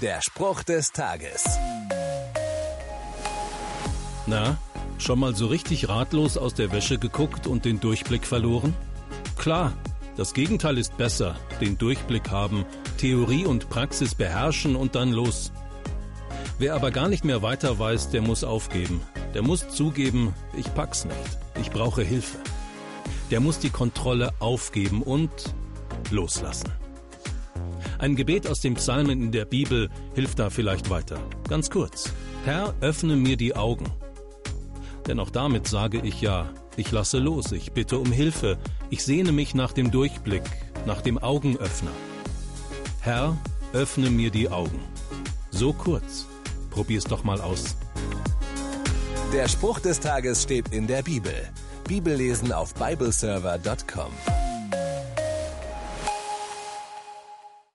Der Spruch des Tages. Na, schon mal so richtig ratlos aus der Wäsche geguckt und den Durchblick verloren? Klar, das Gegenteil ist besser. Den Durchblick haben, Theorie und Praxis beherrschen und dann los. Wer aber gar nicht mehr weiter weiß, der muss aufgeben. Der muss zugeben, ich pack's nicht. Ich brauche Hilfe. Der muss die Kontrolle aufgeben und loslassen. Ein Gebet aus den Psalmen in der Bibel hilft da vielleicht weiter. Ganz kurz. Herr, öffne mir die Augen. Denn auch damit sage ich ja, ich lasse los, ich bitte um Hilfe, ich sehne mich nach dem Durchblick, nach dem Augenöffner. Herr, öffne mir die Augen. So kurz. Probier's doch mal aus. Der Spruch des Tages steht in der Bibel. Bibellesen auf bibleserver.com.